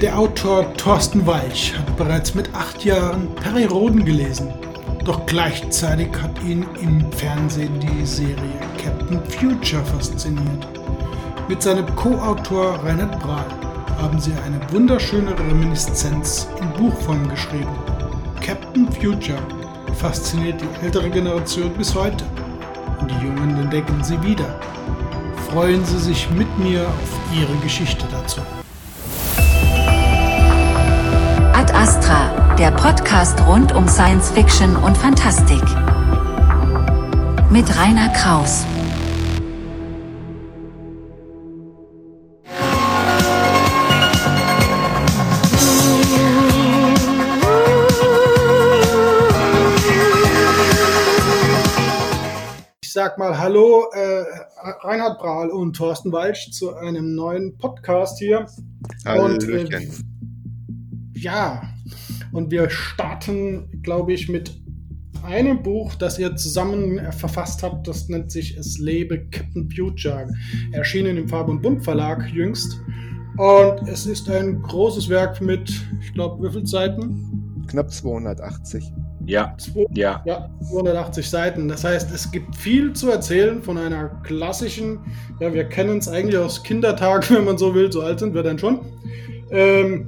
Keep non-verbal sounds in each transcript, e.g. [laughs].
Der Autor Thorsten Weich hat bereits mit acht Jahren Perry Roden gelesen. Doch gleichzeitig hat ihn im Fernsehen die Serie Captain Future fasziniert. Mit seinem Co-Autor Reinhard Brahl haben sie eine wunderschöne Reminiszenz in Buchform geschrieben. Captain Future fasziniert die ältere Generation bis heute und die Jungen entdecken sie wieder. Freuen Sie sich mit mir auf Ihre Geschichte dazu. Astra, der Podcast rund um Science Fiction und Fantastik. Mit Rainer Kraus. Ich sag mal Hallo, äh, Reinhard Brahl und Thorsten Walsch zu einem neuen Podcast hier. Und, äh, ja, und wir starten, glaube ich, mit einem Buch, das ihr zusammen äh, verfasst habt. Das nennt sich Es lebe Captain Future. Erschienen im Farbe und Bund Verlag jüngst. Und es ist ein großes Werk mit, ich glaube, wie viele Seiten? Knapp 280. Ja, Zwei- ja. Ja, 280 Seiten. Das heißt, es gibt viel zu erzählen von einer klassischen, ja, wir kennen es eigentlich aus Kindertagen, [laughs] wenn man so will, so alt sind wir dann schon, ähm,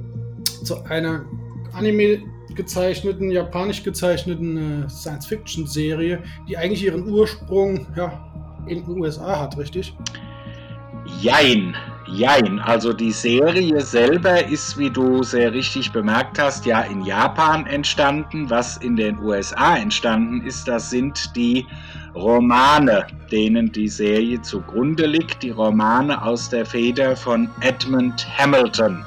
zu einer Anime gezeichneten, japanisch gezeichneten äh, Science-Fiction-Serie, die eigentlich ihren Ursprung ja, in den USA hat, richtig? Jein, jein. Also die Serie selber ist, wie du sehr richtig bemerkt hast, ja in Japan entstanden. Was in den USA entstanden ist, das sind die Romane, denen die Serie zugrunde liegt. Die Romane aus der Feder von Edmund Hamilton.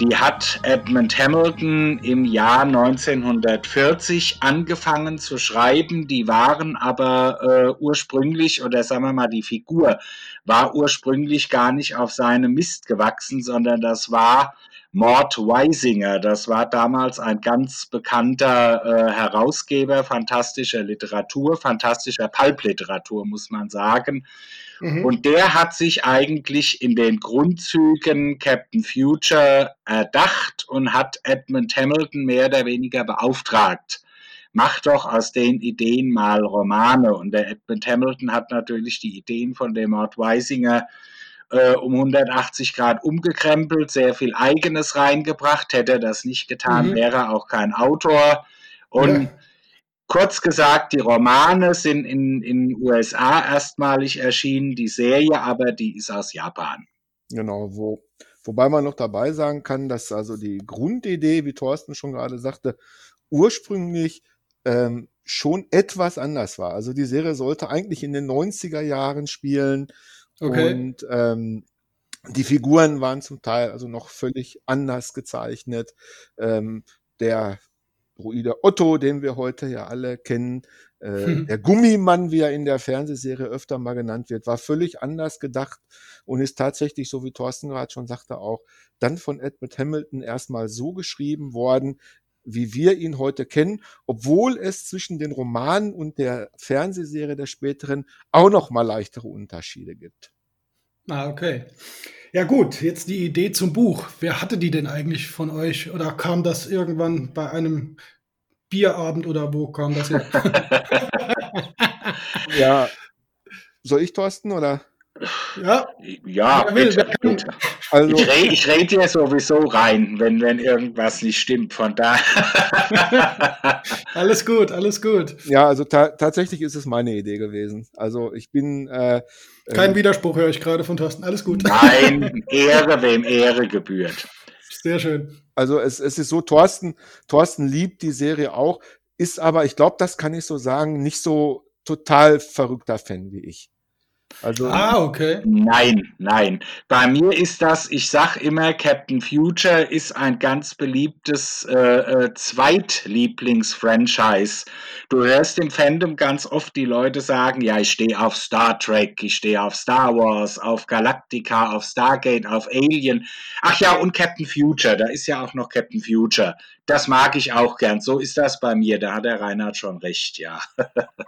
Die hat Edmund Hamilton im Jahr 1940 angefangen zu schreiben. Die waren aber äh, ursprünglich, oder sagen wir mal, die Figur war ursprünglich gar nicht auf seinem Mist gewachsen, sondern das war Mort Weisinger. Das war damals ein ganz bekannter äh, Herausgeber fantastischer Literatur, fantastischer Pulpliteratur, muss man sagen. Mhm. Und der hat sich eigentlich in den Grundzügen Captain Future erdacht und hat Edmund Hamilton mehr oder weniger beauftragt. Mach doch aus den Ideen mal Romane. Und der Edmund Hamilton hat natürlich die Ideen von dem Mort Weisinger äh, um 180 Grad umgekrempelt, sehr viel Eigenes reingebracht. Hätte er das nicht getan, Mhm. wäre er auch kein Autor. Und Ja. Kurz gesagt, die Romane sind in in USA erstmalig erschienen, die Serie aber, die ist aus Japan. Genau, wo, wobei man noch dabei sagen kann, dass also die Grundidee, wie Thorsten schon gerade sagte, ursprünglich ähm, schon etwas anders war. Also die Serie sollte eigentlich in den 90er Jahren spielen Okay. und ähm, die Figuren waren zum Teil also noch völlig anders gezeichnet. Ähm, der Druide Otto, den wir heute ja alle kennen, äh, Hm. der Gummimann, wie er in der Fernsehserie öfter mal genannt wird, war völlig anders gedacht und ist tatsächlich, so wie Thorsten gerade schon sagte, auch dann von Edmund Hamilton erstmal so geschrieben worden, wie wir ihn heute kennen, obwohl es zwischen den Romanen und der Fernsehserie der späteren auch noch mal leichtere Unterschiede gibt. Ah, okay. Ja gut, jetzt die Idee zum Buch. Wer hatte die denn eigentlich von euch? Oder kam das irgendwann bei einem Bierabend oder wo kam das her? [laughs] Ja, soll ich Thorsten oder? ja, Ja, Wer will, bitte, wer kann. Also Ich rede ich red dir sowieso rein, wenn, wenn irgendwas nicht stimmt. Von da. [laughs] alles gut, alles gut. ja, also ta tatsächlich ist es meine Idee gewesen. Also ich bin äh, Kein ähm, Widerspruch höre ich gerade von Thorsten. Alles gut. Nein, [laughs] Ehre, wem Ehre gebührt. Sehr schön. Also es, es ist so, Thorsten, Thorsten liebt die Serie auch, ist aber, ich glaube, das kann ich so sagen, nicht so total verrückter Fan wie ich. Also Ah, okay. Nein, nein. Bei mir ist das, ich sag immer, Captain Future ist ein ganz beliebtes äh, äh, Zweitlieblings-Franchise. Du hörst im Fandom ganz oft die Leute sagen, ja, ich stehe auf Star Trek, ich stehe auf Star Wars, auf Galactica, auf Stargate, auf Alien. Ach ja, und Captain Future, da ist ja auch noch Captain Future. Das mag ich auch gern. So ist das bei mir. Da hat der Reinhard schon recht, ja.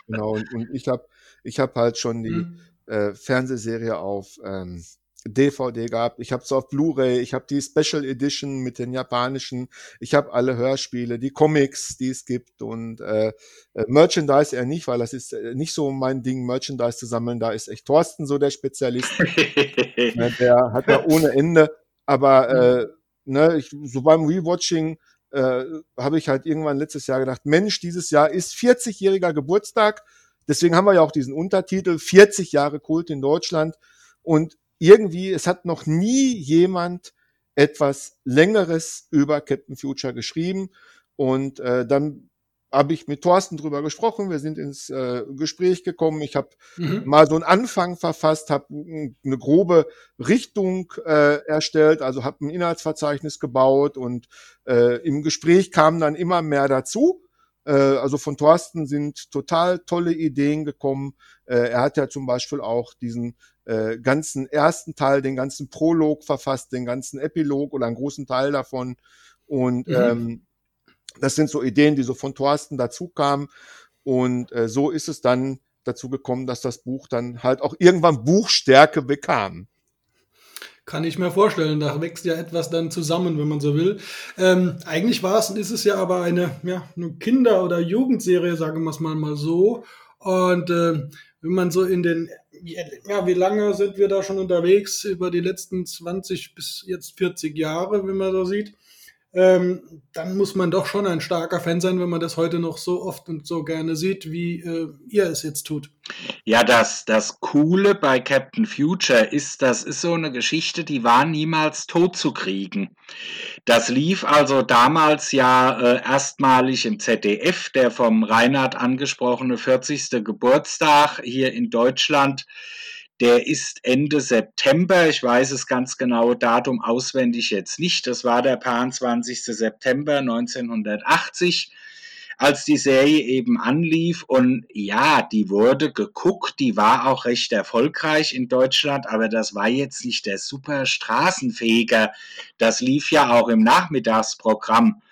genau, und, und ich habe ich hab halt schon die Hm. Äh, Fernsehserie auf ähm, DVD gehabt, ich habe es auf Blu-ray, ich habe die Special Edition mit den japanischen, ich habe alle Hörspiele, die Comics, die es gibt und äh, äh, Merchandise eher nicht, weil das ist äh, nicht so mein Ding, Merchandise zu sammeln. Da ist echt Thorsten so der Spezialist. [laughs] ne, der hat ja ohne Ende. Aber äh, ne, ich, so beim Rewatching äh, habe ich halt irgendwann letztes Jahr gedacht, Mensch, dieses Jahr ist 40-jähriger Geburtstag. Deswegen haben wir ja auch diesen Untertitel 40 Jahre Kult in Deutschland. Und irgendwie, es hat noch nie jemand etwas Längeres über Captain Future geschrieben. Und äh, dann habe ich mit Thorsten drüber gesprochen, wir sind ins äh, Gespräch gekommen, ich habe mhm. mal so einen Anfang verfasst, habe eine grobe Richtung äh, erstellt, also habe ein Inhaltsverzeichnis gebaut und äh, im Gespräch kam dann immer mehr dazu. Äh, also von Thorsten sind total tolle Ideen gekommen. Äh, er hat ja zum Beispiel auch diesen äh, ganzen ersten Teil, den ganzen Prolog verfasst, den ganzen Epilog oder einen großen Teil davon. Und mhm. ähm, das sind so Ideen, die so von Thorsten dazu kamen. Und äh, so ist es dann dazu gekommen, dass das Buch dann halt auch irgendwann Buchstärke bekam. Kann ich mir vorstellen, da wächst ja etwas dann zusammen, wenn man so will. Ähm, eigentlich war es und ist es ja aber eine, ja, eine Kinder- oder Jugendserie, sagen wir es mal, so. Und äh, wenn man so in den, ja, wie lange sind wir da schon unterwegs? Über die letzten 20 bis jetzt 40 Jahre, wenn man so sieht ähm, dann muss man doch schon ein starker Fan sein, wenn man das heute noch so oft und so gerne sieht, wie äh, ihr es jetzt tut. Ja, das, das Coole bei Captain Future ist, das ist so eine Geschichte, die war niemals tot zu kriegen. Das lief also damals ja äh, erstmalig im ZDF, der vom Reinhard angesprochene 40. Geburtstag hier in Deutschland der ist Ende September. Ich weiß es ganz genau Datum auswendig jetzt nicht. Das war der 20. September 1980 als die Serie eben anlief. Und ja, die wurde geguckt, die war auch recht erfolgreich in Deutschland, aber das war jetzt nicht der super Straßenfeger. Das lief ja auch im Nachmittagsprogramm.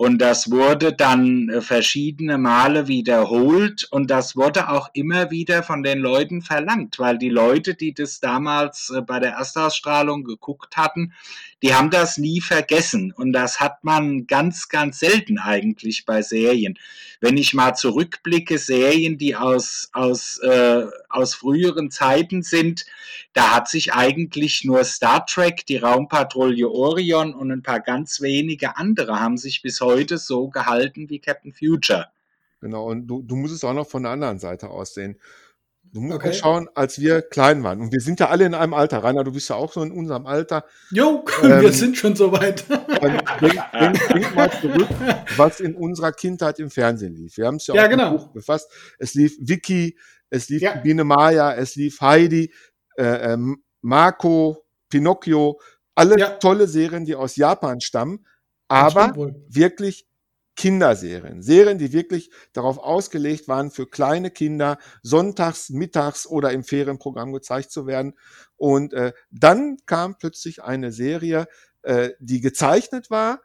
Und das wurde dann äh, verschiedene Male wiederholt und das wurde auch immer wieder von den Leuten verlangt, weil die Leute, die das damals äh, bei der Erstausstrahlung geguckt hatten, die haben das nie vergessen. Und das hat man ganz, ganz selten eigentlich bei Serien. Wenn ich mal zurückblicke, Serien, die aus, aus, äh, aus früheren Zeiten sind, da hat sich eigentlich nur Star Trek, die Raumpatrouille Orion und ein paar ganz wenige andere haben sich bis heute so gehalten wie Captain Future. Genau, und du, du musst es auch noch von der anderen Seite aussehen. Du musst okay. schauen, als wir klein waren. Und wir sind ja alle in einem Alter. Rainer, du bist ja auch so in unserem Alter. Jo, [laughs] ähm, wir sind schon so weit. [laughs] denk, mal zurück, was in unserer Kindheit im Fernsehen lief. Wir haben es ja, ja auch genau. Buch befasst. Es lief Vicky, es lief ja. Biene Maya, es lief Heidi, äh, äh, Marco, Pinocchio. Alle ja. tolle Serien, die aus Japan stammen. Aber wirklich Kinderserien. Serien, die wirklich darauf ausgelegt waren, für kleine Kinder sonntags, mittags oder im Ferienprogramm gezeigt zu werden. Und äh, dann kam plötzlich eine Serie, äh, die gezeichnet war,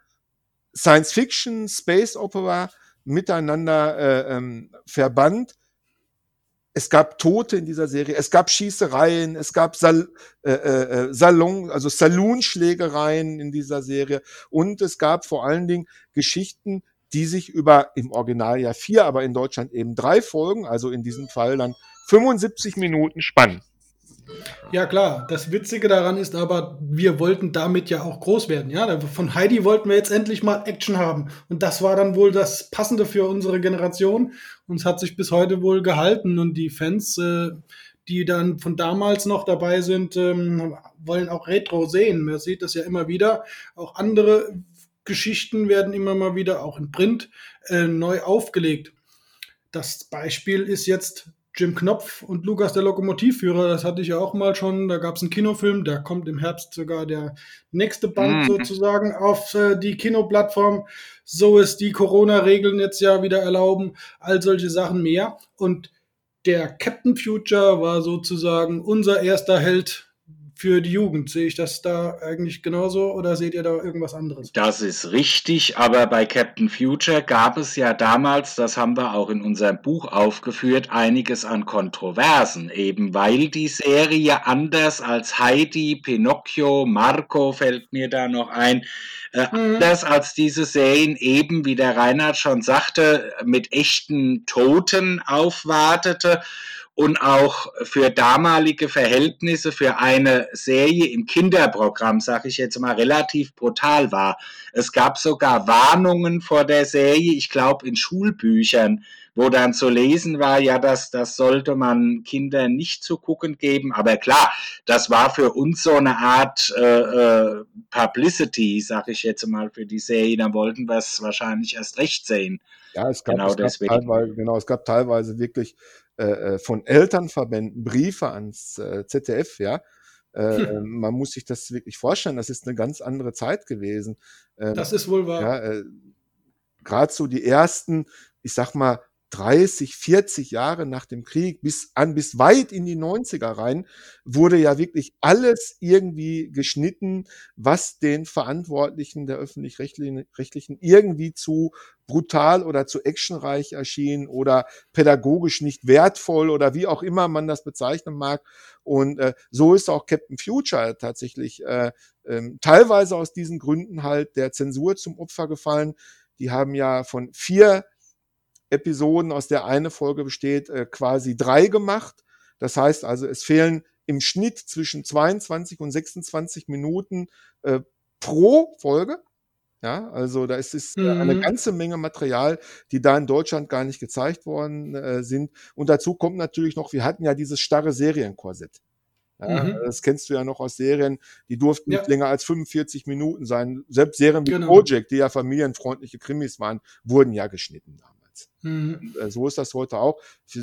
Science Fiction, Space Opera miteinander äh, ähm, verbannt. Es gab Tote in dieser Serie, es gab Schießereien, es gab Sal äh, äh, Salon, also Saloonschlägereien in dieser Serie und es gab vor allen Dingen Geschichten, die sich über im Original ja vier, aber in Deutschland eben drei Folgen, also in diesem Fall dann 75 Minuten spannen. Ja klar, das Witzige daran ist aber, wir wollten damit ja auch groß werden. Ja, von Heidi wollten wir jetzt endlich mal Action haben und das war dann wohl das Passende für unsere Generation und es hat sich bis heute wohl gehalten und die Fans, äh, die dann von damals noch dabei sind, ähm, wollen auch Retro sehen. Man sieht das ja immer wieder. Auch andere Geschichten werden immer mal wieder auch in Print äh, neu aufgelegt. Das Beispiel ist jetzt Jim Knopf und Lukas der Lokomotivführer. Das hatte ich ja auch mal schon. Da gab es einen Kinofilm, da kommt im Herbst sogar der nächste Band mhm. sozusagen auf äh, die Kinoplattform. So es die Corona-Regeln jetzt ja wieder erlauben. All solche Sachen mehr. Und der Captain Future war sozusagen unser erster Held für die Jugend. Sehe ich das da eigentlich genauso oder seht ihr da irgendwas anderes? Das ist richtig, aber bei Captain Future gab es ja damals, das haben wir auch in unserem Buch aufgeführt, einiges an Kontroversen, eben weil die Serie anders als Heidi, Pinocchio, Marco fällt mir da noch ein, äh, mhm. anders als diese Serien eben, wie der Reinhard schon sagte, mit echten Toten aufwartete und auch für damalige Verhältnisse für eine Serie im Kinderprogramm, sage ich jetzt mal, relativ brutal war. Es gab sogar Warnungen vor der Serie, ich glaube in Schulbüchern, wo dann zu lesen war, ja, das, das sollte man Kindern nicht zu gucken geben. Aber klar, das war für uns so eine Art äh, äh, Publicity, sage ich jetzt mal, für die Serie. Da wollten wir es wahrscheinlich erst recht sehen. Ja, es gab, genau es gab teilweise, genau, es gab teilweise wirklich äh, äh, von Elternverbänden Briefe ans äh, ZDF, ja. Äh, hm. Man muss sich das wirklich vorstellen, das ist eine ganz andere Zeit gewesen. Ähm, das ist wohl wahr. Ja, äh, Gerade so die ersten, ich sag mal, 30, 40 Jahre nach dem Krieg bis an bis weit in die 90er rein wurde ja wirklich alles irgendwie geschnitten, was den Verantwortlichen der öffentlich-rechtlichen irgendwie zu brutal oder zu actionreich erschien oder pädagogisch nicht wertvoll oder wie auch immer man das bezeichnen mag. Und äh, so ist auch Captain Future tatsächlich äh, äh, teilweise aus diesen Gründen halt der Zensur zum Opfer gefallen. Die haben ja von vier Episoden, aus der eine Folge besteht, äh, quasi drei gemacht. Das heißt also, es fehlen im Schnitt zwischen 22 und 26 Minuten äh, pro Folge. Ja, also da ist es mhm. eine ganze Menge Material, die da in Deutschland gar nicht gezeigt worden äh, sind. Und dazu kommt natürlich noch, wir hatten ja dieses starre Serienkorsett. Ja, mhm. Das kennst du ja noch aus Serien, die durften ja. nicht länger als 45 Minuten sein. Selbst Serien wie genau. Project, die ja familienfreundliche Krimis waren, wurden ja geschnitten damals. Mhm. Äh, so ist das heute auch.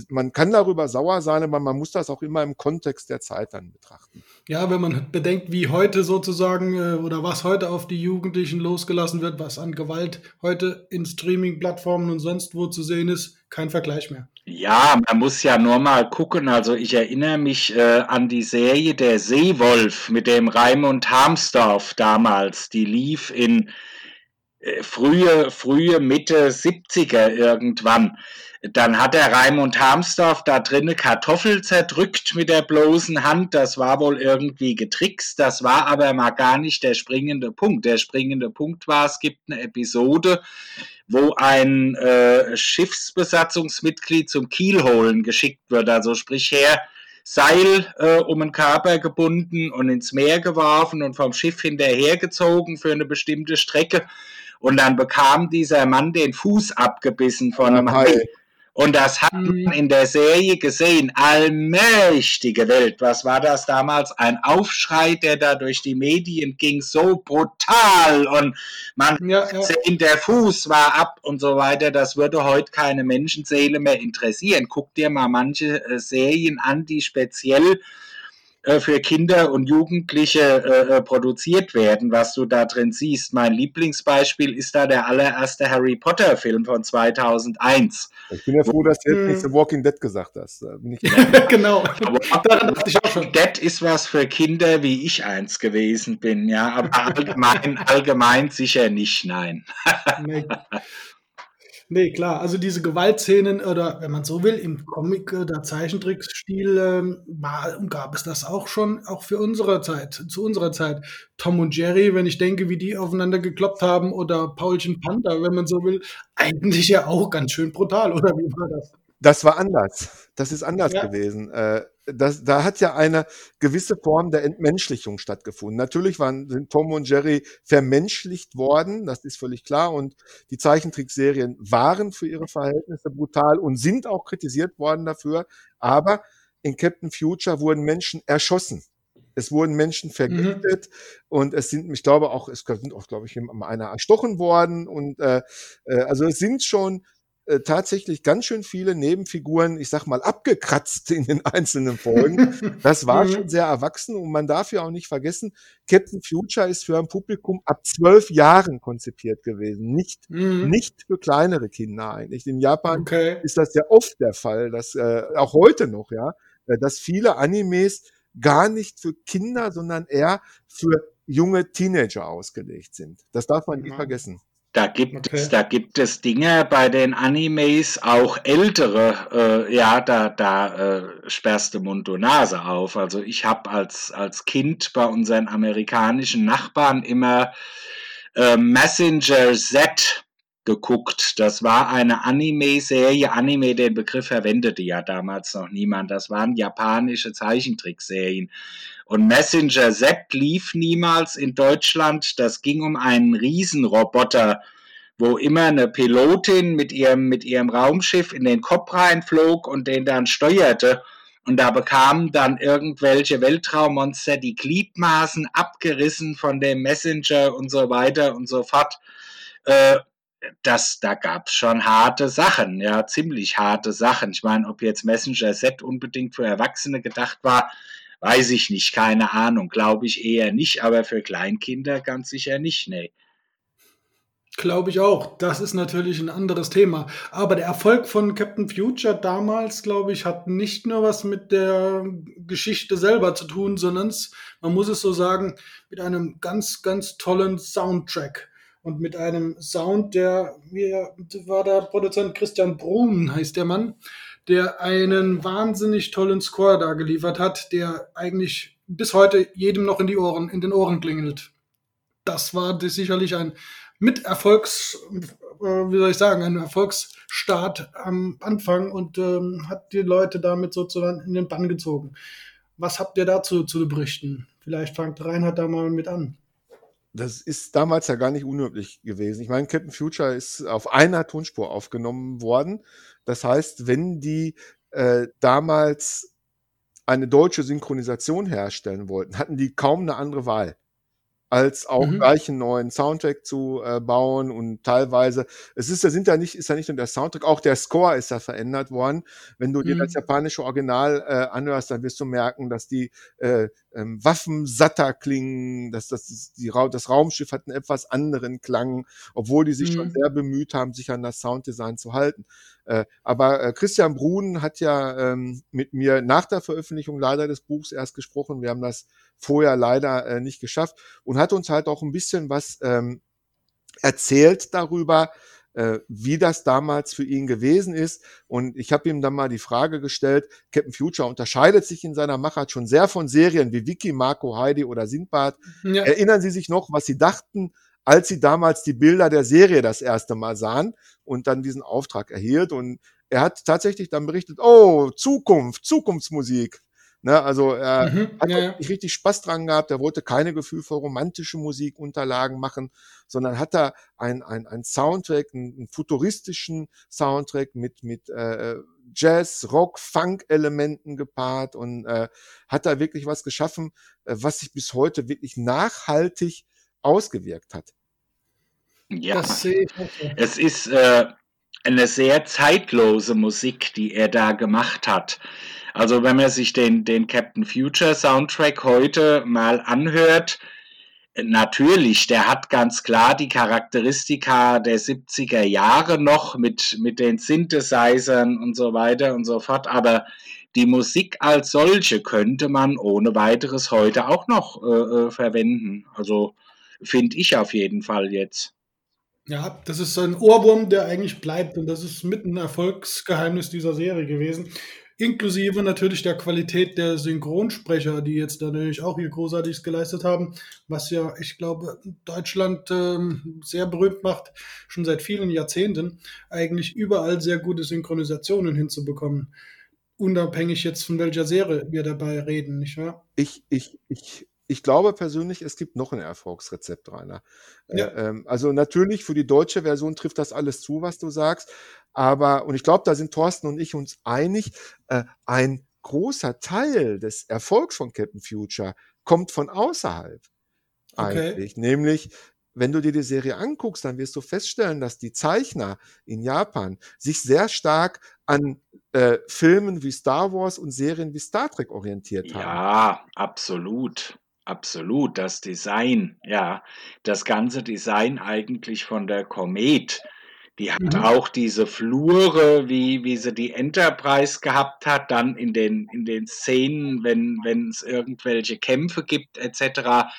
Man kann darüber sauer sein, aber man muss das auch immer im Kontext der Zeit dann betrachten. Ja, wenn man bedenkt, wie heute sozusagen äh, oder was heute auf die Jugendlichen losgelassen wird, was an Gewalt heute in Streaming-Plattformen und sonst wo zu sehen ist, kein Vergleich mehr. Ja, man muss ja nur mal gucken. Also ich erinnere mich äh, an die Serie Der Seewolf mit dem Raimund Harmsdorf damals. Die lief in frühe, frühe Mitte 70er irgendwann. Dann hat der Raimund Harmsdorf da drinnen Kartoffel zerdrückt mit der bloßen Hand. Das war wohl irgendwie getrickst. Das war aber mal gar nicht der springende Punkt. Der springende Punkt war, es gibt eine Episode, wo ein äh, Schiffsbesatzungsmitglied zum Kielholen geschickt wird. Also sprich her, Seil äh, um den Körper gebunden und ins Meer geworfen und vom Schiff hinterhergezogen für eine bestimmte Strecke. Und dann bekam dieser Mann den Fuß abgebissen von einem Hai. Und das hat man mhm. in der Serie gesehen. Allmächtige Welt. Was war das damals? Ein Aufschrei, der da durch die Medien ging, so brutal. Und man ja, ja. sehen, der Fuß war ab und so weiter. Das würde heute keine Menschenseele mehr interessieren. Guck dir mal manche äh, Serien an, die speziell äh, für Kinder und Jugendliche äh, äh, produziert werden, was du da drin siehst. Mein Lieblingsbeispiel ist da der allererste Harry Potter Film von 2001. Ich bin ja froh, dass du jetzt nicht The Walking Dead gesagt hast. [laughs] genau. Daran dachte ich auch schon. Dead ist was für Kinder, wie ich eins gewesen bin, ja, aber allgemein, [laughs] allgemein sicher nicht, nein. Nee, klar. Also diese Gewaltszenen oder wenn man so will, im Comic oder äh, Zeichentrickstil ähm, war und gab es das auch schon, auch für unsere Zeit, zu unserer Zeit. Tom und Jerry, wenn ich denke, wie die aufeinander gekloppt haben oder Paulchen Panther, wenn man so will, eigentlich ja auch ganz schön brutal, oder wie war das? Das war anders. Das ist anders ja. gewesen. Äh, das, da hat ja eine gewisse Form der Entmenschlichung stattgefunden. Natürlich waren, sind Tom und Jerry vermenschlicht worden, das ist völlig klar. Und die Zeichentrickserien waren für ihre Verhältnisse brutal und sind auch kritisiert worden dafür. Aber in Captain Future wurden Menschen erschossen. Es wurden Menschen mhm. vergiftet mhm. und es sind, ich glaube auch, es sind auch, glaube ich, einer erstochen worden und äh, äh also es sind schon äh, tatsächlich ganz schön viele Nebenfiguren, ich sag mal, abgekratzt in den einzelnen Folgen. Das [laughs] war mhm. schon sehr erwachsen und man darf ja auch nicht vergessen, Captain Future ist für ein Publikum ab zwölf Jahren konzipiert gewesen, nicht, mhm. nicht für kleinere Kinder eigentlich. In Japan okay. ist das ja oft der Fall, dass äh, auch heute noch, ja, äh, dass viele Animes gar nicht für Kinder, sondern eher für junge Teenager ausgelegt sind. Das darf man nie ja. vergessen. Da gibt okay. es, da gibt es Dinge bei den Animes, auch ältere, äh, ja, da, da äh, sperrst du Mund und Nase auf. Also ich habe als, als Kind bei unseren amerikanischen Nachbarn immer äh, Messenger Z geguckt. Das war eine Anime-Serie. Anime, den Begriff verwendete ja damals noch niemand. Das waren japanische Zeichentrickserien. Und Messenger Z lief niemals in Deutschland. Das ging um einen Riesenroboter, wo immer eine Pilotin mit ihrem, mit ihrem Raumschiff in den Kopf reinflog und den dann steuerte. Und da bekamen dann irgendwelche Weltraummonster die Gliedmaßen abgerissen von dem Messenger und so weiter und so fort. Äh, das, da gab's schon harte Sachen, ja, ziemlich harte Sachen. Ich meine, ob jetzt Messenger Z unbedingt für Erwachsene gedacht war, Weiß ich nicht, keine Ahnung, glaube ich eher nicht, aber für Kleinkinder ganz sicher nicht, nee. Glaube ich auch. Das ist natürlich ein anderes Thema. Aber der Erfolg von Captain Future damals, glaube ich, hat nicht nur was mit der Geschichte selber zu tun, sondern man muss es so sagen, mit einem ganz, ganz tollen Soundtrack. Und mit einem Sound, der, wie war der Produzent Christian Brun, heißt der Mann, der einen wahnsinnig tollen Score da geliefert hat, der eigentlich bis heute jedem noch in die Ohren, in den Ohren klingelt. Das war sicherlich ein Miterfolgs, äh, wie soll ich sagen, ein Erfolgsstart am Anfang und ähm, hat die Leute damit sozusagen in den Bann gezogen. Was habt ihr dazu zu berichten? Vielleicht fangt Reinhard da mal mit an. Das ist damals ja gar nicht unüblich gewesen. Ich meine, Captain Future ist auf einer Tonspur aufgenommen worden das heißt, wenn die äh, damals eine deutsche Synchronisation herstellen wollten, hatten die kaum eine andere Wahl als auch mhm. gleich einen neuen Soundtrack zu äh, bauen und teilweise, es ist ja, sind ja nicht, ist ja nicht nur der Soundtrack, auch der Score ist ja verändert worden. Wenn du mhm. dir das japanische Original äh, anhörst, dann wirst du merken, dass die äh, ähm, Waffen satter klingen, dass das, die, das Raumschiff hat einen etwas anderen Klang, obwohl die sich mhm. schon sehr bemüht haben, sich an das Sounddesign zu halten. Äh, aber äh, Christian Brun hat ja ähm, mit mir nach der Veröffentlichung leider des Buchs erst gesprochen. Wir haben das vorher leider äh, nicht geschafft und hat uns halt auch ein bisschen was ähm, erzählt darüber, äh, wie das damals für ihn gewesen ist. Und ich habe ihm dann mal die Frage gestellt, Captain Future unterscheidet sich in seiner Machart schon sehr von Serien wie Vicky, Marco, Heidi oder Sindbad. Ja. Erinnern Sie sich noch, was Sie dachten, als Sie damals die Bilder der Serie das erste Mal sahen und dann diesen Auftrag erhielt? Und er hat tatsächlich dann berichtet, oh, Zukunft, Zukunftsmusik. Ne, also er mhm, hat ja, ja. richtig Spaß dran gehabt. Er wollte keine Gefühl für romantische Musikunterlagen machen, sondern hat da ein, ein, ein Soundtrack, einen, einen futuristischen Soundtrack mit, mit äh, Jazz, Rock, Funk-Elementen gepaart und äh, hat da wirklich was geschaffen, äh, was sich bis heute wirklich nachhaltig ausgewirkt hat. Ja, es ist äh, eine sehr zeitlose Musik, die er da gemacht hat. Also wenn man sich den, den Captain Future Soundtrack heute mal anhört, natürlich, der hat ganz klar die Charakteristika der 70er Jahre noch mit, mit den Synthesizern und so weiter und so fort, aber die Musik als solche könnte man ohne weiteres heute auch noch äh, äh verwenden. Also finde ich auf jeden Fall jetzt. Ja, das ist ein Ohrwurm, der eigentlich bleibt und das ist mit ein Erfolgsgeheimnis dieser Serie gewesen. Inklusive natürlich der Qualität der Synchronsprecher, die jetzt natürlich auch hier großartig geleistet haben, was ja, ich glaube, Deutschland ähm, sehr berühmt macht, schon seit vielen Jahrzehnten, eigentlich überall sehr gute Synchronisationen hinzubekommen. Unabhängig jetzt von welcher Serie wir dabei reden, nicht wahr? Ich, ich, ich ich glaube persönlich, es gibt noch ein Erfolgsrezept, Rainer. Äh, ja. Äh, ähm, also natürlich für die deutsche Version trifft das alles zu, was du sagst. Aber, und ich glaube, da sind Thorsten und ich uns einig, äh, ein großer Teil des Erfolgs von Captain Future kommt von außerhalb. Okay. Eigentlich. Nämlich, wenn du dir die Serie anguckst, dann wirst du feststellen, dass die Zeichner in Japan sich sehr stark an äh, Filmen wie Star Wars und Serien wie Star Trek orientiert haben. Ja, absolut. Absolut, das Design, ja, das ganze Design eigentlich von der Komet, Die hat mhm. auch diese Flure, wie, wie sie die Enterprise gehabt hat, dann in den, in den Szenen, wenn, wenn es irgendwelche Kämpfe gibt, etc.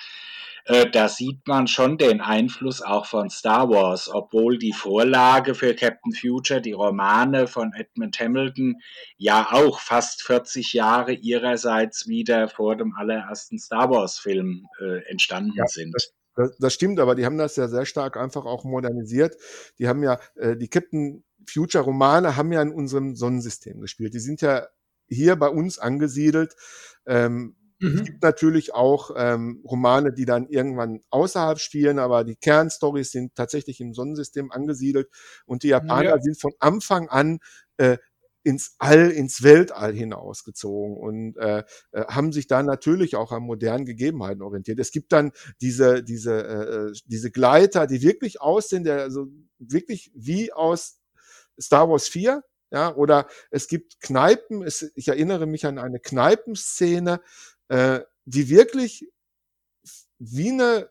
Äh, da sieht man schon den Einfluss auch von Star Wars, obwohl die Vorlage für Captain Future, die Romane von Edmund Hamilton, ja auch fast 40 Jahre ihrerseits wieder vor dem allerersten Star Wars-Film äh, entstanden ja, sind. Das, das, stimmt, aber die haben das ja sehr stark einfach auch modernisiert. Die haben ja, äh, die Captain Future Romane haben ja in unserem Sonnensystem gespielt. Die sind ja hier bei uns angesiedelt. Ähm, Mhm. Es gibt natürlich auch ähm, Romane, die dann irgendwann außerhalb spielen, aber die Kernstories sind tatsächlich im Sonnensystem angesiedelt und die Japaner ja. sind von Anfang an äh, ins All, ins Weltall hinausgezogen und äh, äh, haben sich da natürlich auch an modernen Gegebenheiten orientiert. Es gibt dann diese, diese, äh, äh diese Gleiter, die wirklich aussehen, der, also wirklich wie aus Star Wars 4, ja, oder es gibt Kneipen, es, ich erinnere mich an eine Kneipenszene, äh, die wirklich wie eine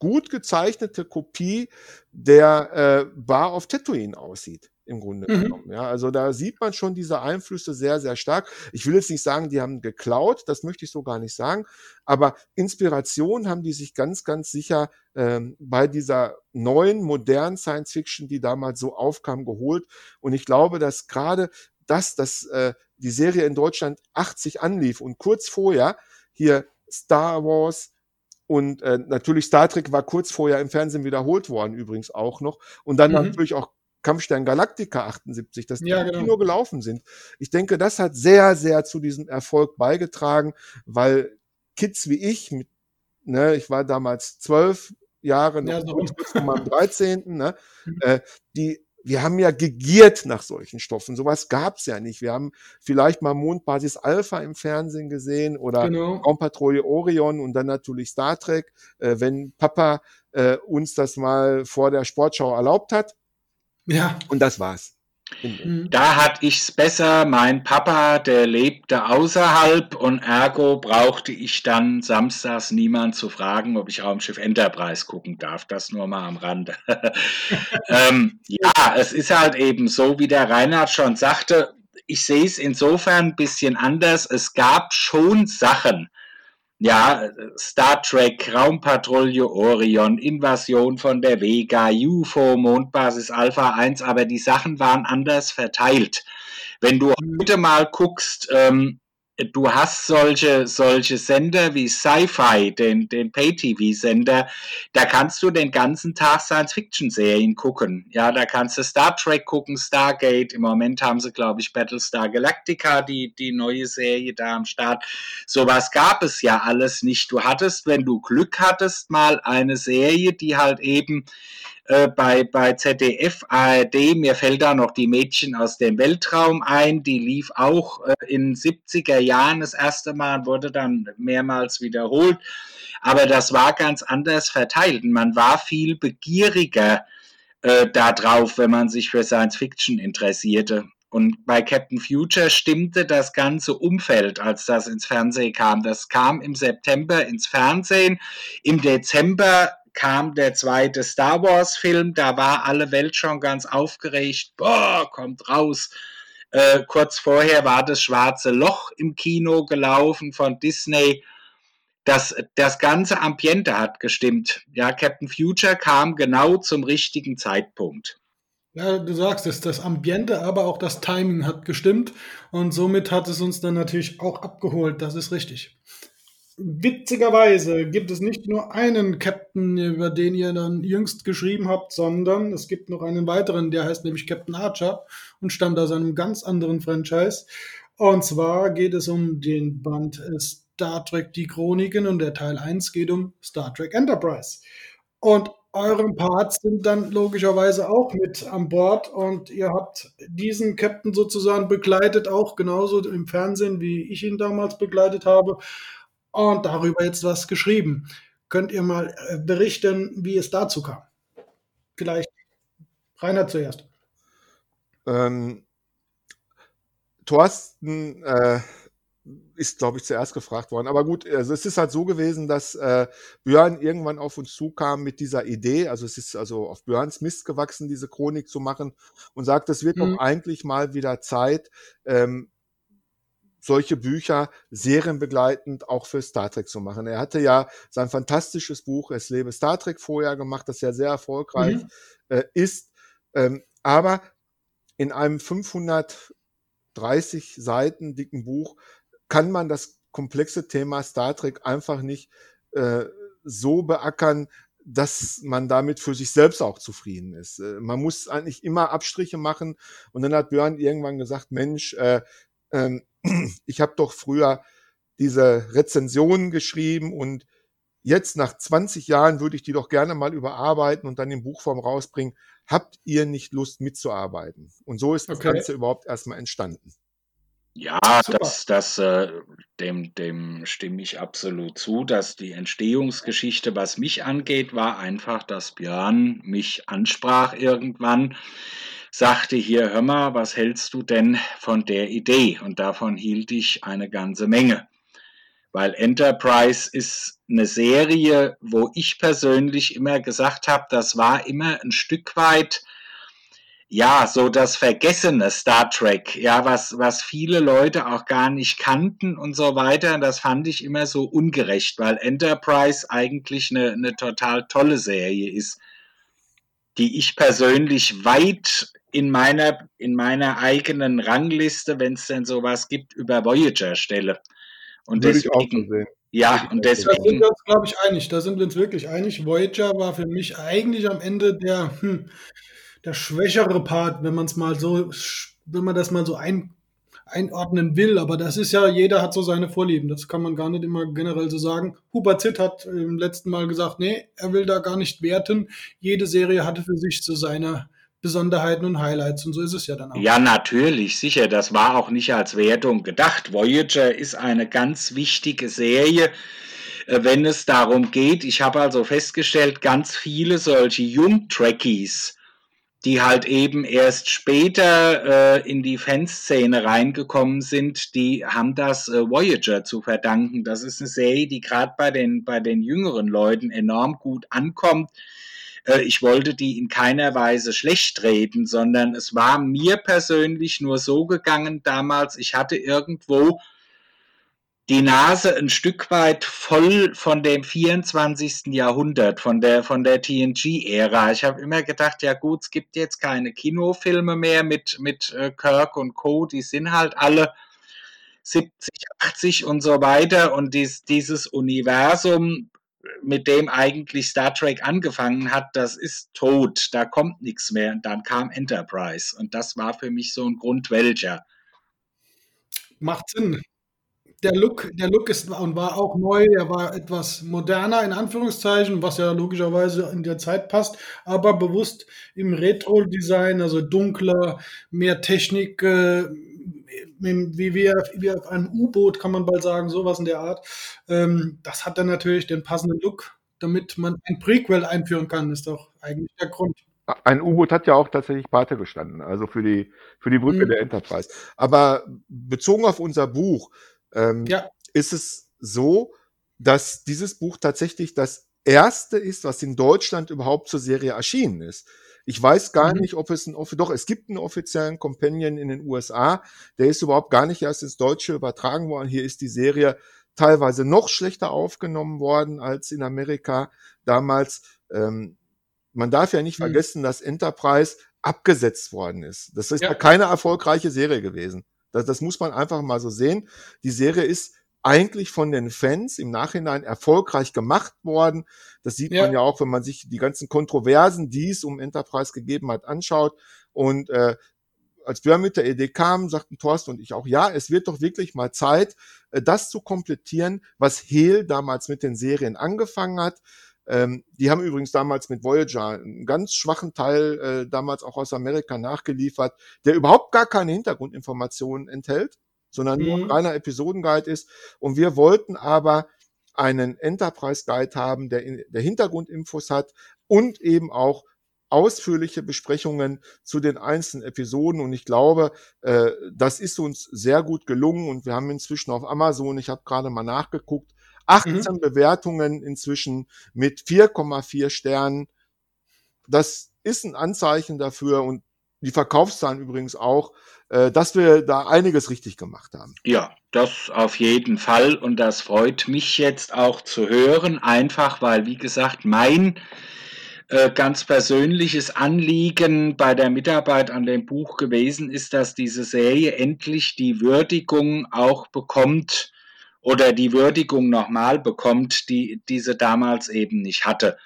gut gezeichnete Kopie der äh, Bar of Tatooine aussieht im Grunde mhm. genommen. Ja, also da sieht man schon diese Einflüsse sehr, sehr stark. Ich will jetzt nicht sagen, die haben geklaut, das möchte ich so gar nicht sagen, aber Inspiration haben die sich ganz, ganz sicher ähm, bei dieser neuen, modernen Science Fiction, die damals so aufkam, geholt. Und ich glaube, dass gerade das, dass äh, die Serie in Deutschland 80 anlief und kurz vorher hier Star Wars und äh, natürlich Star Trek war kurz vorher im Fernsehen wiederholt worden, übrigens auch noch. Und dann mhm. natürlich auch Kampfstern Galactica 78, dass die ja, genau. Kino gelaufen sind. Ich denke, das hat sehr, sehr zu diesem Erfolg beigetragen, weil Kids wie ich, mit, ne, ich war damals zwölf Jahre, noch ja, so. kurz vor meinem 13., ne, [laughs] mhm. äh, die wir haben ja gegiert nach solchen Stoffen. Sowas gab's ja nicht. Wir haben vielleicht mal Mondbasis Alpha im Fernsehen gesehen oder genau. Raumpatrouille Orion und dann natürlich Star Trek, äh, wenn Papa äh, uns das mal vor der Sportschau erlaubt hat. Ja. Und das war's. Mhm. Da hatte ich's besser. Mein Papa, der lebte außerhalb und ergo brauchte ich dann samstags niemand zu fragen, ob ich Raumschiff Enterprise gucken darf. Das nur mal am Rande. [laughs] ähm, ja, es ist halt eben so, wie der Reinhard schon sagte. Ich sehe es insofern ein bisschen anders. Es gab schon Sachen, ja, Star Trek, Raumpatrouille Orion, Invasion von der Vega, UFO, Mondbasis Alpha 1, aber die Sachen waren anders verteilt. Wenn du mhm. heute mal guckst, ähm, du hast solche, solche Sender wie Sci-Fi, den, den Pay-TV-Sender, da kannst du den ganzen Tag Science-Fiction-Serien gucken. Ja, da kannst du Star Trek gucken, Stargate. Im Moment haben sie, glaube ich, Battlestar Galactica, die, die neue Serie da am Start. Sowas gab es ja alles nicht. Du hattest, wenn du Glück hattest, mal eine Serie, die halt eben äh, bei, bei ZDF, ARD, mir fällt da noch die Mädchen aus dem Weltraum ein, die lief auch äh, in 70er Jahren das erste Mal, wurde dann mehrmals wiederholt, aber das war ganz anders verteilt. Man war viel begieriger äh, darauf, wenn man sich für Science Fiction interessierte. Und bei Captain Future stimmte das ganze Umfeld, als das ins Fernsehen kam. Das kam im September ins Fernsehen. Im Dezember kam der zweite Star Wars-Film, da war alle Welt schon ganz aufgeregt, boah, kommt raus. Äh, kurz vorher war das Schwarze Loch im Kino gelaufen von Disney. Das, das ganze Ambiente hat gestimmt. Ja, Captain Future kam genau zum richtigen Zeitpunkt. Ja, du sagst es, das Ambiente, aber auch das Timing hat gestimmt und somit hat es uns dann natürlich auch abgeholt. Das ist richtig. Witzigerweise gibt es nicht nur einen Captain, über den ihr dann jüngst geschrieben habt, sondern es gibt noch einen weiteren, der heißt nämlich Captain Archer und stammt aus einem ganz anderen Franchise. Und zwar geht es um den Band Star Trek Die Chroniken und der Teil 1 geht um Star Trek Enterprise. Und eure Parts sind dann logischerweise auch mit an Bord und ihr habt diesen Captain sozusagen begleitet, auch genauso im Fernsehen, wie ich ihn damals begleitet habe und darüber jetzt was geschrieben. Könnt ihr mal äh, berichten, wie es dazu kam? Vielleicht Rainer zuerst. Ähm, Thorsten äh, ist, glaube ich, zuerst gefragt worden. Aber gut, also es ist halt so gewesen, dass äh, Björn irgendwann auf uns zukam mit dieser Idee. Also es ist also auf Björns Mist gewachsen, diese Chronik zu machen und sagt, es wird mhm. doch eigentlich mal wieder Zeit, ähm, solche Bücher serienbegleitend auch für Star Trek zu machen. Er hatte ja sein fantastisches Buch Es lebe Star Trek vorher gemacht, das ja sehr erfolgreich mhm. äh, ist. Ähm, aber in einem 530 Seiten dicken Buch kann man das komplexe Thema Star Trek einfach nicht äh, so beackern, dass man damit für sich selbst auch zufrieden ist. Äh, man muss eigentlich immer Abstriche machen. Und dann hat Björn irgendwann gesagt, Mensch, äh, äh, [clears throat] ich habe doch früher diese Rezensionen geschrieben und jetzt nach 20 Jahren würde ich die doch gerne mal überarbeiten und dann in Buchform rausbringen. Habt ihr nicht Lust mitzuarbeiten? Und so ist das okay. Ganze überhaupt erstmal entstanden. Ja, das, das, äh, dem, dem stimme ich absolut zu, dass die Entstehungsgeschichte, was mich angeht, war einfach, dass Björn mich ansprach irgendwann, sagte hier, hör mal, was hältst du denn von der Idee? Und davon hielt ich eine ganze Menge. Weil Enterprise ist eine Serie, wo ich persönlich immer gesagt habe, das war immer ein Stück weit ja, so das vergessene Star Trek, ja, was, was viele Leute auch gar nicht kannten und so weiter, das fand ich immer so ungerecht, weil Enterprise eigentlich eine, eine total tolle Serie ist, die ich persönlich weit in meiner, in meiner eigenen Rangliste, wenn es denn sowas gibt, über Voyager stelle. Und Würde deswegen, ja, und deswegen. Da sind wir uns, glaube ich, einig. Da sind wir uns wirklich einig. Voyager war für mich eigentlich am Ende der, hm, der schwächere Part, wenn man es mal so, wenn man das mal so ein, einordnen will. Aber das ist ja, jeder hat so seine Vorlieben. Das kann man gar nicht immer generell so sagen. Hubert Zitt hat im letzten Mal gesagt, nee, er will da gar nicht werten. Jede Serie hatte für sich so seine Besonderheiten und Highlights und so ist es ja dann auch. Ja, natürlich, sicher. Das war auch nicht als Wertung gedacht. Voyager ist eine ganz wichtige Serie äh, wenn es darum geht, ich habe also festgestellt, ganz viele solche Jung-Trekkies die halt eben erst später äh, in die Fanszene reingekommen sind, die haben das äh, Voyager zu verdanken. Das ist eine Serie, die gerade bei den, bei den jüngeren Leuten enorm gut ankommt. Äh, ich wollte die in keiner Weise schlecht reden, sondern es war mir persönlich nur so gegangen damals, ich hatte irgendwo die Nase ein Stück weit voll von dem 24. Jahrhundert, von der, von der TNG-Ära. Ich habe immer gedacht, ja gut, es gibt jetzt keine Kinofilme mehr mit, mit äh, Kirk und Co., die sind halt alle 70, 80 und so weiter. Und dies, dieses Universum, mit dem eigentlich Star Trek angefangen hat, das ist tot, da kommt nichts mehr. Und dann kam Enterprise. Und das war für mich so ein Grund welcher. Macht Sinn der Look, der Look ist und war auch neu, er war etwas moderner in Anführungszeichen, was ja logischerweise in der Zeit passt, aber bewusst im Retro-Design, also dunkler, mehr Technik, äh, wie, wie, wie auf einem U-Boot, kann man bald sagen, sowas in der Art. Ähm, das hat dann natürlich den passenden Look, damit man ein Prequel einführen kann, ist doch eigentlich der Grund. Ein U-Boot hat ja auch tatsächlich Pate gestanden, also für die, für die Brücke mhm. der Enterprise. Aber bezogen auf unser Buch, ähm, ja. ist es so, dass dieses Buch tatsächlich das erste ist, was in Deutschland überhaupt zur Serie erschienen ist. Ich weiß gar mhm. nicht, ob es ein, doch, es gibt einen offiziellen Companion in den USA, der ist überhaupt gar nicht erst ins Deutsche übertragen worden. Hier ist die Serie teilweise noch schlechter aufgenommen worden als in Amerika damals. Ähm, man darf ja nicht mhm. vergessen, dass Enterprise abgesetzt worden ist. Das ist ja. keine erfolgreiche Serie gewesen. Das, das muss man einfach mal so sehen. Die Serie ist eigentlich von den Fans im Nachhinein erfolgreich gemacht worden. Das sieht ja. man ja auch, wenn man sich die ganzen Kontroversen, die es um Enterprise gegeben hat, anschaut. Und äh, als wir mit der Idee kamen, sagten Thorsten und ich auch, ja, es wird doch wirklich mal Zeit, äh, das zu komplettieren, was Hehl damals mit den Serien angefangen hat. Ähm, die haben übrigens damals mit Voyager einen ganz schwachen Teil äh, damals auch aus Amerika nachgeliefert, der überhaupt gar keine Hintergrundinformationen enthält, sondern mhm. nur ein reiner Episodenguide ist. Und wir wollten aber einen Enterprise Guide haben, der, in, der Hintergrundinfos hat und eben auch ausführliche Besprechungen zu den einzelnen Episoden und ich glaube, äh, das ist uns sehr gut gelungen und wir haben inzwischen auf Amazon, ich habe gerade mal nachgeguckt, 18 mhm. Bewertungen inzwischen mit 4,4 Sternen. Das ist ein Anzeichen dafür und die Verkaufszahlen übrigens auch, äh, dass wir da einiges richtig gemacht haben. Ja, das auf jeden Fall und das freut mich jetzt auch zu hören, einfach weil, wie gesagt, mein äh, ganz persönliches Anliegen bei der Mitarbeit an dem Buch gewesen ist, dass diese Serie endlich die Würdigung auch bekommt oder die Würdigung nochmal bekommt, die diese damals eben nicht hatte.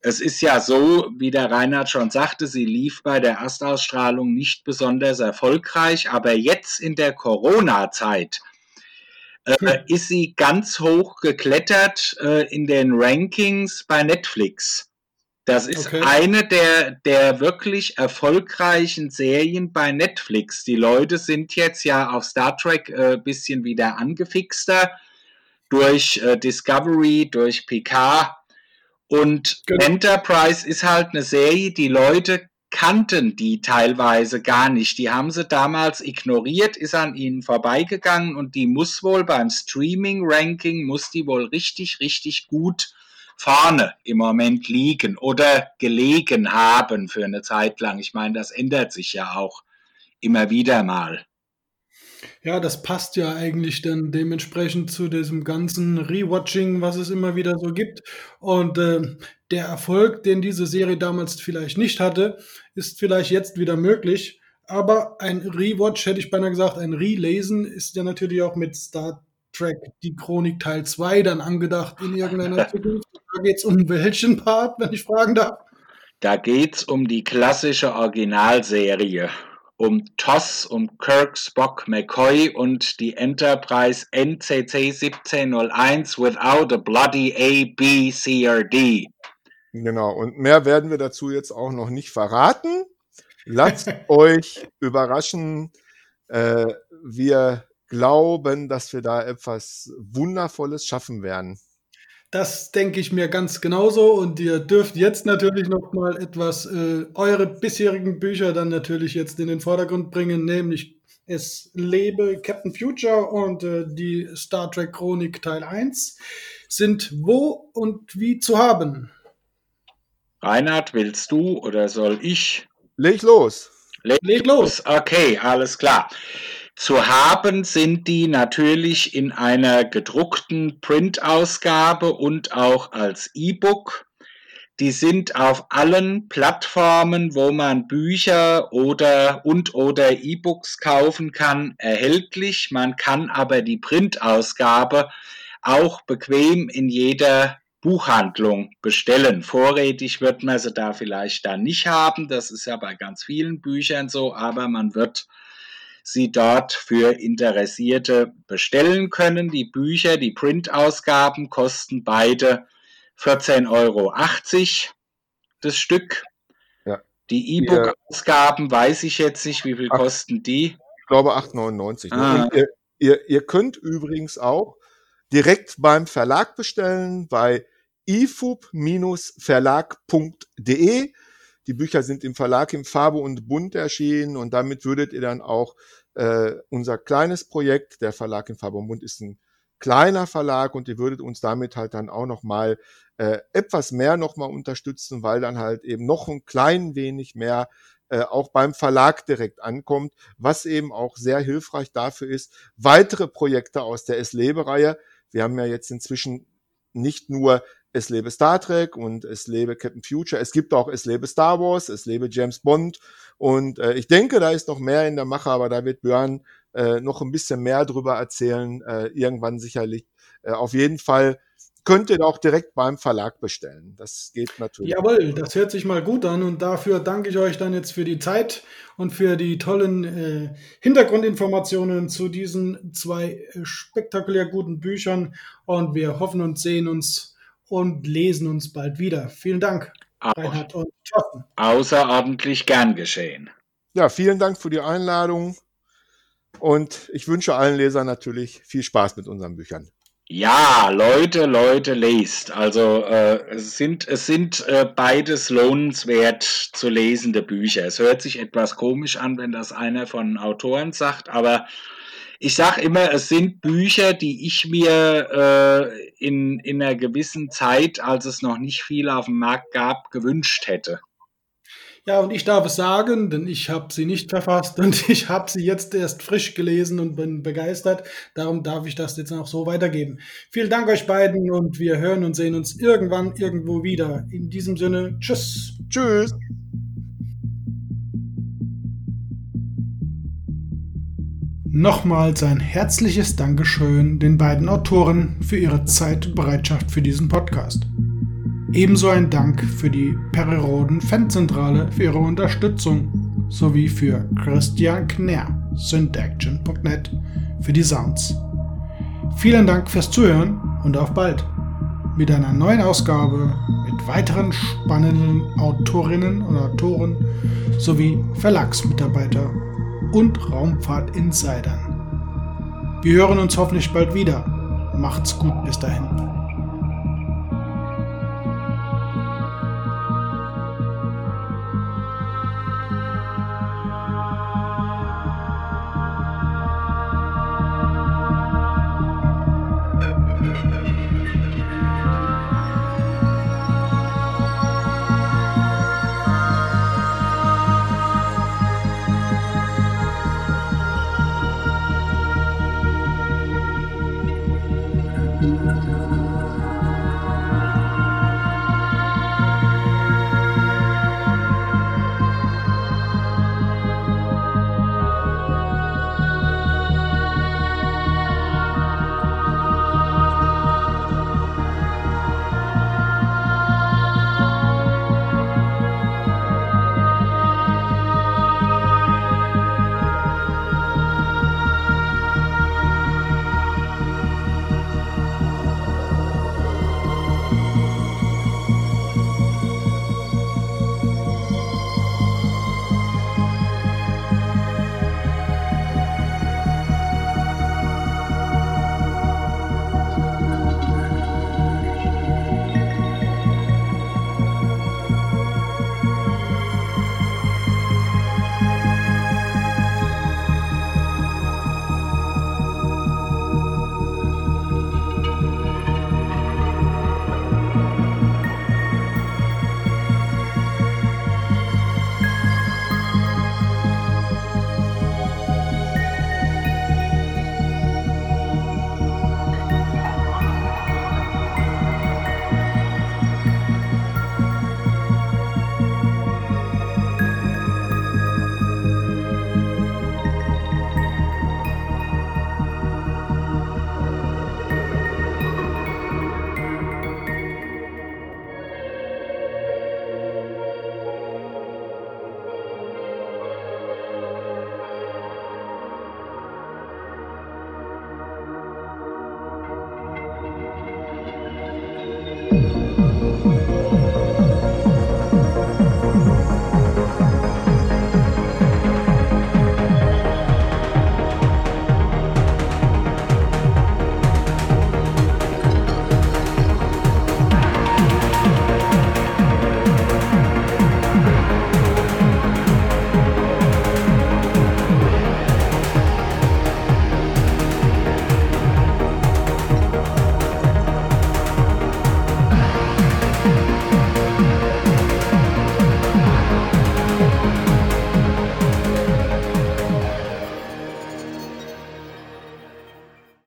Es ist ja so, wie der Reinhard schon sagte, sie lief bei der Erstausstrahlung nicht besonders erfolgreich, aber jetzt in der Corona-Zeit äh, hm. ist sie ganz hoch geklettert äh, in den Rankings bei Netflix. Das ist okay. eine der, der wirklich erfolgreichen Serien bei Netflix. Die Leute sind jetzt ja auf Star Trek ein äh, bisschen wieder angefixter durch äh, Discovery, durch Picard und genau. Enterprise ist halt eine Serie, die Leute kannten die teilweise gar nicht. Die haben sie damals ignoriert, ist an ihnen vorbeigegangen und die muss wohl beim Streaming-Ranking, muss die wohl richtig, richtig gut vorne im Moment liegen oder gelegen haben für eine Zeit lang. Ich meine, das ändert sich ja auch immer wieder mal. Ja, das passt ja eigentlich dann dementsprechend zu diesem ganzen Rewatching, was es immer wieder so gibt. Und äh, der Erfolg, den diese Serie damals vielleicht nicht hatte, ist vielleicht jetzt wieder möglich. Aber ein Rewatch, hätte ich beinahe gesagt, ein Relesen ist ja natürlich auch mit Star Trek die Chronik Teil 2 dann angedacht in irgendeiner [laughs] Zukunft. Da geht es um welchen Part, wenn ich fragen darf? Da geht es um die klassische Originalserie um TOS, um Kirk, Spock, McCoy und die Enterprise NCC 1701 without a bloody A, B, C or D. Genau, und mehr werden wir dazu jetzt auch noch nicht verraten. Lasst [laughs] euch überraschen. Äh, wir glauben, dass wir da etwas Wundervolles schaffen werden. Das denke ich mir ganz genauso und ihr dürft jetzt natürlich noch mal etwas äh, eure bisherigen Bücher dann natürlich jetzt in den Vordergrund bringen, nämlich es lebe Captain Future und äh, die Star Trek Chronik Teil 1 sind wo und wie zu haben. Reinhard, willst du oder soll ich? Leg los. Leg, Leg los. Okay, alles klar. Zu haben sind die natürlich in einer gedruckten Printausgabe und auch als E-Book. Die sind auf allen Plattformen, wo man Bücher oder und oder E-Books kaufen kann, erhältlich. Man kann aber die Printausgabe auch bequem in jeder Buchhandlung bestellen. Vorrätig wird man sie da vielleicht dann nicht haben. Das ist ja bei ganz vielen Büchern so, aber man wird Sie dort für Interessierte bestellen können. Die Bücher, die Printausgaben kosten beide 14,80 Euro das Stück. Ja. Die E-Book-Ausgaben weiß ich jetzt nicht, wie viel kosten die? Ich glaube 8,99. Ah. Ihr, ihr, ihr könnt übrigens auch direkt beim Verlag bestellen, bei ifub-verlag.de. Die Bücher sind im Verlag im Farbe und Bunt erschienen und damit würdet ihr dann auch äh, unser kleines Projekt, der Verlag im Farbe und Bunt ist ein kleiner Verlag und ihr würdet uns damit halt dann auch nochmal äh, etwas mehr nochmal unterstützen, weil dann halt eben noch ein klein wenig mehr äh, auch beim Verlag direkt ankommt, was eben auch sehr hilfreich dafür ist, weitere Projekte aus der Es-Lebe-Reihe. Wir haben ja jetzt inzwischen nicht nur es lebe Star Trek und es lebe Captain Future. Es gibt auch es lebe Star Wars, es lebe James Bond. Und äh, ich denke, da ist noch mehr in der Mache, aber da wird Björn äh, noch ein bisschen mehr drüber erzählen, äh, irgendwann sicherlich. Äh, auf jeden Fall könnt ihr auch direkt beim Verlag bestellen. Das geht natürlich. Jawohl, das hört sich mal gut an und dafür danke ich euch dann jetzt für die Zeit und für die tollen äh, Hintergrundinformationen zu diesen zwei äh, spektakulär guten Büchern und wir hoffen und sehen uns und lesen uns bald wieder. Vielen Dank, Auch. Reinhard und Thorsten. Außerordentlich gern geschehen. Ja, vielen Dank für die Einladung und ich wünsche allen Lesern natürlich viel Spaß mit unseren Büchern. Ja, Leute, Leute, lest. Also äh, es sind, es sind äh, beides lohnenswert zu lesende Bücher. Es hört sich etwas komisch an, wenn das einer von Autoren sagt, aber ich sage immer, es sind Bücher, die ich mir äh, in, in einer gewissen Zeit, als es noch nicht viel auf dem Markt gab, gewünscht hätte. Ja, und ich darf es sagen, denn ich habe sie nicht verfasst und [laughs] ich habe sie jetzt erst frisch gelesen und bin begeistert. Darum darf ich das jetzt auch so weitergeben. Vielen Dank euch beiden und wir hören und sehen uns irgendwann irgendwo wieder. In diesem Sinne, tschüss. Tschüss. Nochmals ein herzliches Dankeschön den beiden Autoren für ihre Zeit und Bereitschaft für diesen Podcast. Ebenso ein Dank für die Periroden Fanzentrale für ihre Unterstützung sowie für Christian Knär, syntaction.net für die Sounds. Vielen Dank fürs Zuhören und auf bald mit einer neuen Ausgabe mit weiteren spannenden Autorinnen und Autoren sowie Verlagsmitarbeiter und Raumfahrt-Insidern. Wir hören uns hoffentlich bald wieder. Macht's gut bis dahin.